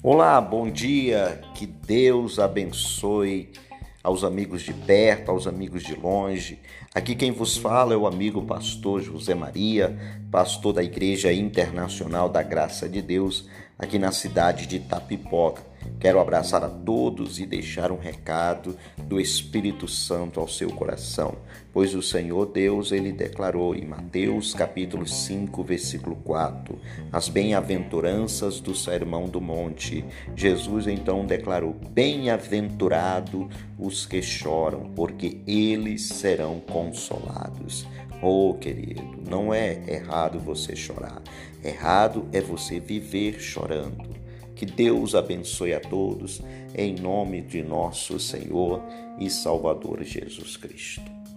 Olá, bom dia. Que Deus abençoe aos amigos de perto, aos amigos de longe. Aqui quem vos fala é o amigo pastor José Maria, pastor da Igreja Internacional da Graça de Deus, aqui na cidade de Tapipoca. Quero abraçar a todos e deixar um recado do Espírito Santo ao seu coração, pois o Senhor Deus ele declarou em Mateus capítulo 5, versículo 4, as bem-aventuranças do Sermão do Monte. Jesus então declarou: Bem-aventurado os que choram, porque eles serão consolados. Oh, querido, não é errado você chorar. Errado é você viver chorando. Que Deus abençoe a todos, em nome de nosso Senhor e Salvador Jesus Cristo.